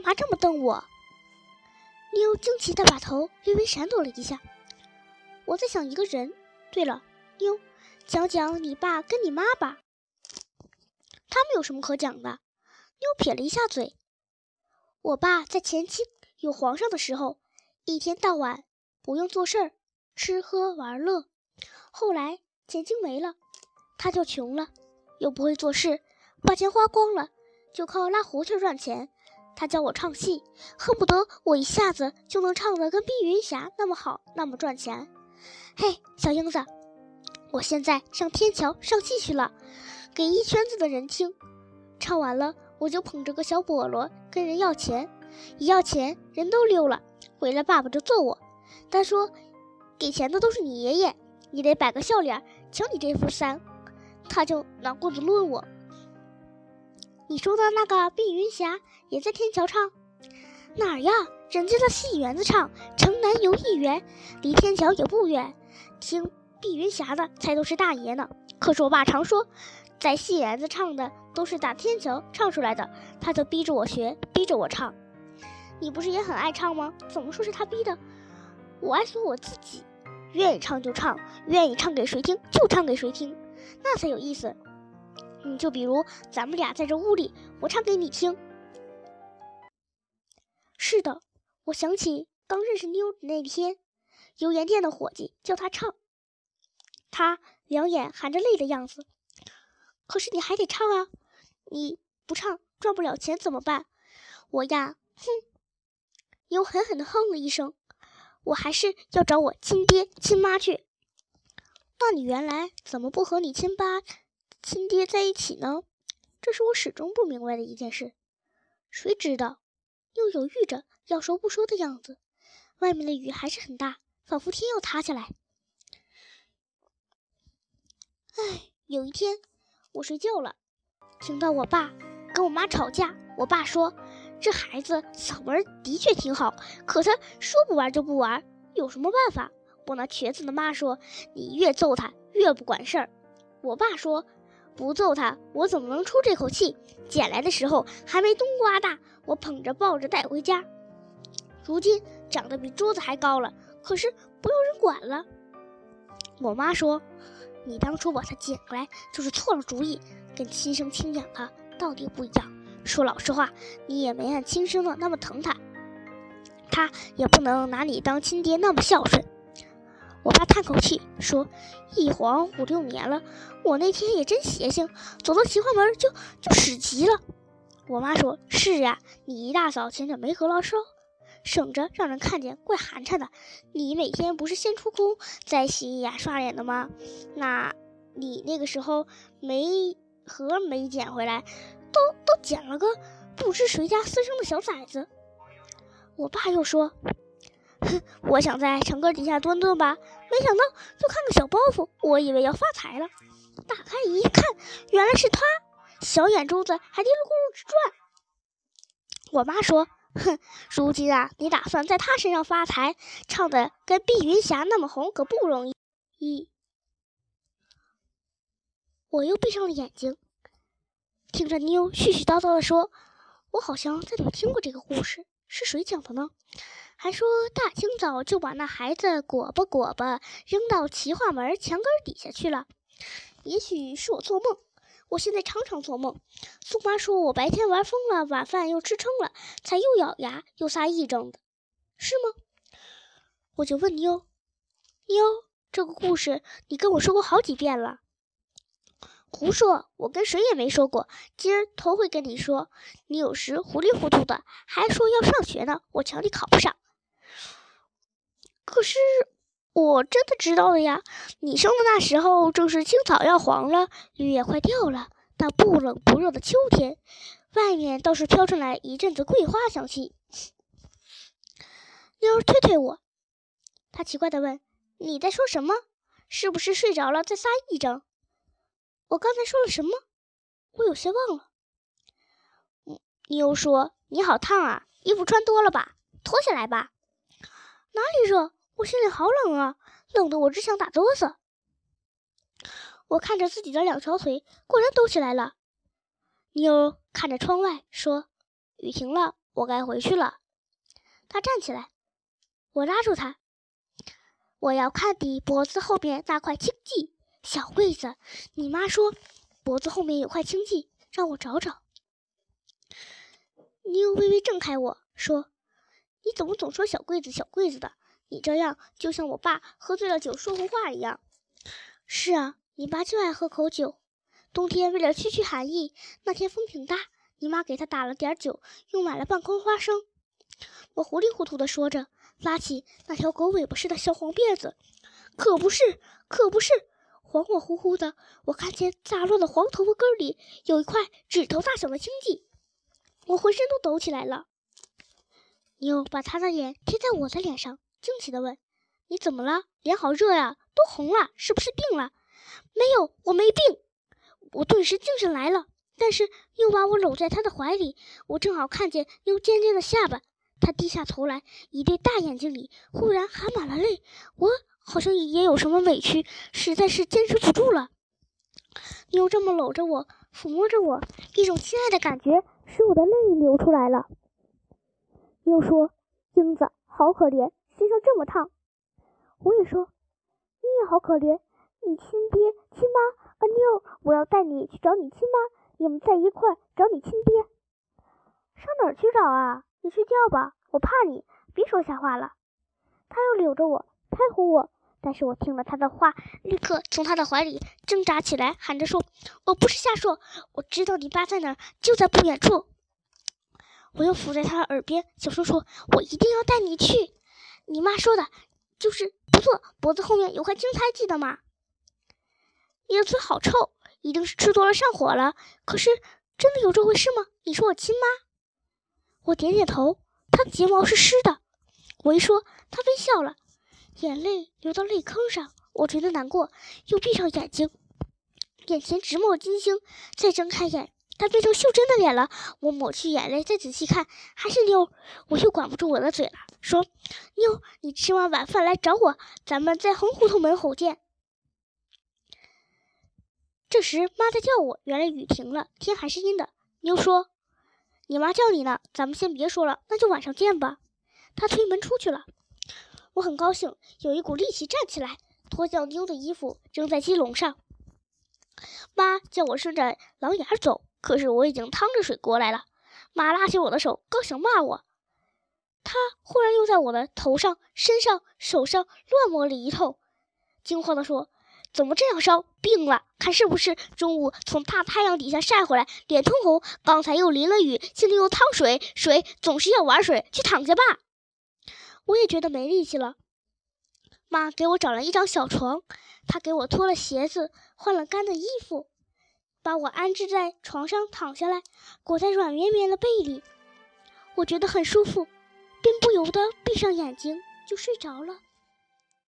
干嘛这么瞪我？妞惊奇的把头略微闪躲了一下。我在想一个人。对了，妞，讲讲你爸跟你妈吧。他们有什么可讲的？妞撇了一下嘴。我爸在前清有皇上的时候，一天到晚不用做事儿，吃喝玩乐。后来前清没了，他就穷了，又不会做事，把钱花光了，就靠拉胡琴赚钱。他教我唱戏，恨不得我一下子就能唱得跟碧云霞那么好，那么赚钱。嘿，小英子，我现在上天桥上戏去了，给一圈子的人听。唱完了，我就捧着个小菠萝跟人要钱，一要钱人都溜了。回来爸爸就揍我，他说：“给钱的都是你爷爷，你得摆个笑脸，瞧你这副三。”他就拿棍子抡我。你说的那个碧云霞也在天桥唱？哪儿呀？人家在戏园子唱，城南游艺园，离天桥也不远。听碧云霞的才都是大爷呢。可是我爸常说，在戏园子唱的都是打天桥唱出来的，他就逼着我学，逼着我唱。你不是也很爱唱吗？怎么说是他逼的？我爱说我自己，愿意唱就唱，愿意唱给谁听就唱给谁听，那才有意思。嗯，就比如咱们俩在这屋里，我唱给你听。是的，我想起刚认识妞的那天，油盐店的伙计叫他唱，他两眼含着泪的样子。可是你还得唱啊，你不唱赚不了钱怎么办？我呀，哼！妞狠狠地哼了一声。我还是要找我亲爹亲妈去。那你原来怎么不和你亲爸、亲爹在一起呢？这是我始终不明白的一件事。谁知道？又犹豫着要说不说的样子。外面的雨还是很大，仿佛天要塌下来。哎，有一天我睡觉了，听到我爸跟我妈吵架。我爸说：“这孩子嗓门的确挺好，可他说不玩就不玩，有什么办法？”我那瘸子的妈说：“你越揍他越不管事儿。”我爸说。不揍他，我怎么能出这口气？捡来的时候还没冬瓜大，我捧着抱着带回家。如今长得比桌子还高了，可是不用人管了。我妈说：“你当初把它捡过来就是错了主意，跟亲生亲养的到底不一样。说老实话，你也没按亲生的那么疼他，他也不能拿你当亲爹那么孝顺。”我爸叹口气说：“一晃五六年了，我那天也真邪性，走到奇幻门就就使急了。”我妈说：“是呀，你一大早捡点煤和烙烧，省着让人看见，怪寒碜的。你每天不是先出宫再洗牙刷脸的吗？那你那个时候没和没捡回来，都都捡了个不知谁家私生的小崽子。”我爸又说。我想在墙根底下蹲蹲吧，没想到就看个小包袱，我以为要发财了。打开一看，原来是他，小眼珠子还嘀噜咕噜直转。我妈说：“哼，如今啊，你打算在他身上发财，唱的跟碧云霞那么红，可不容易。”一，我又闭上了眼睛，听着妞絮絮叨叨的说：“我好像在哪听过这个故事，是谁讲的呢？”还说大清早就把那孩子裹吧裹吧扔到奇画门墙根底下去了。也许是我做梦，我现在常常做梦。宋妈说我白天玩疯了，晚饭又吃撑了，才又咬牙又撒癔症的，是吗？我就问妞，妞，这个故事你跟我说过好几遍了。胡说，我跟谁也没说过，今儿头回跟你说。你有时糊里糊涂的，还说要上学呢，我瞧你考不上。可是我真的知道了呀！你生的那时候正是青草要黄了，绿叶快掉了，那不冷不热的秋天，外面倒是飘出来一阵子桂花香气。妞儿推推我，他奇怪的问：“你在说什么？是不是睡着了在撒癔症？”我刚才说了什么？我有些忘了。妞说：“你好烫啊，衣服穿多了吧？脱下来吧。”哪里热？我心里好冷啊，冷得我只想打哆嗦。我看着自己的两条腿，果然抖起来了。妞看着窗外说：“雨停了，我该回去了。他站起来，我拉住他。我要看你脖子后面那块青迹，小桂子。你妈说脖子后面有块青迹，让我找找。妞微微挣开我说：“你怎么总说小桂子小桂子的？你这样就像我爸喝醉了酒说胡话一样。”是啊，你爸就爱喝口酒。冬天为了驱驱寒意，那天风挺大，你妈给他打了点酒，又买了半筐花生。我糊里糊涂地说着，拉起那条狗尾巴似的小黄辫子。可不是，可不是，恍恍惚惚的，我看见杂乱的黄头发根里有一块指头大小的青迹，我浑身都抖起来了。妞把她的脸贴在我的脸上，惊奇地问：“你怎么了？脸好热呀，都红了，是不是病了？”“没有，我没病。”我顿时精神来了，但是又把我搂在他的怀里。我正好看见妞尖尖的下巴，他低下头来，一对大眼睛里忽然含满了泪。我好像也有什么委屈，实在是坚持不住了。妞这么搂着我，抚摸着我，一种亲爱的感觉使我的泪流出来了。妞说：“英子好可怜，身上这么烫。”我也说：“你也好可怜，你亲爹亲妈。”阿妞，我要带你去找你亲妈，你们在一块找你亲爹。上哪儿去找啊？你睡觉吧，我怕你。别说瞎话了。他又搂着我，拍哄我，但是我听了他的话，立刻从他的怀里挣扎起来，喊着说：“我不是瞎说，我知道你爸在哪儿，就在不远处。”我又伏在他的耳边，小声说：“我一定要带你去。你妈说的，就是不错，脖子后面有块青苔，记得吗？”你的嘴好臭，一定是吃多了上火了。可是真的有这回事吗？你是我亲妈。我点点头。她的睫毛是湿的。我一说，她微笑了，眼泪流到泪坑上。我觉得难过，又闭上眼睛，眼前直冒金星。再睁开眼，他变成秀珍的脸了。我抹去眼泪，再仔细看，还是妞。我又管不住我的嘴了，说：“妞，你吃完晚饭来找我，咱们在红胡同门口见。”这时，妈在叫我。原来雨停了，天还是阴的。妞说：“你妈叫你呢，咱们先别说了，那就晚上见吧。”她推门出去了。我很高兴，有一股力气站起来，脱掉妞的衣服，扔在鸡笼上。妈叫我顺着廊檐走，可是我已经趟着水过来了。妈拉起我的手，刚想骂我，她忽然又在我的头上、身上、手上乱摸了一通，惊慌地说。怎么这样烧？病了？看是不是中午从大太阳底下晒回来，脸通红？刚才又淋了雨，现在又淌水，水总是要玩水，去躺下吧。我也觉得没力气了。妈给我找了一张小床，她给我脱了鞋子，换了干的衣服，把我安置在床上，躺下来，裹在软绵绵的被里。我觉得很舒服，便不由得闭上眼睛就睡着了。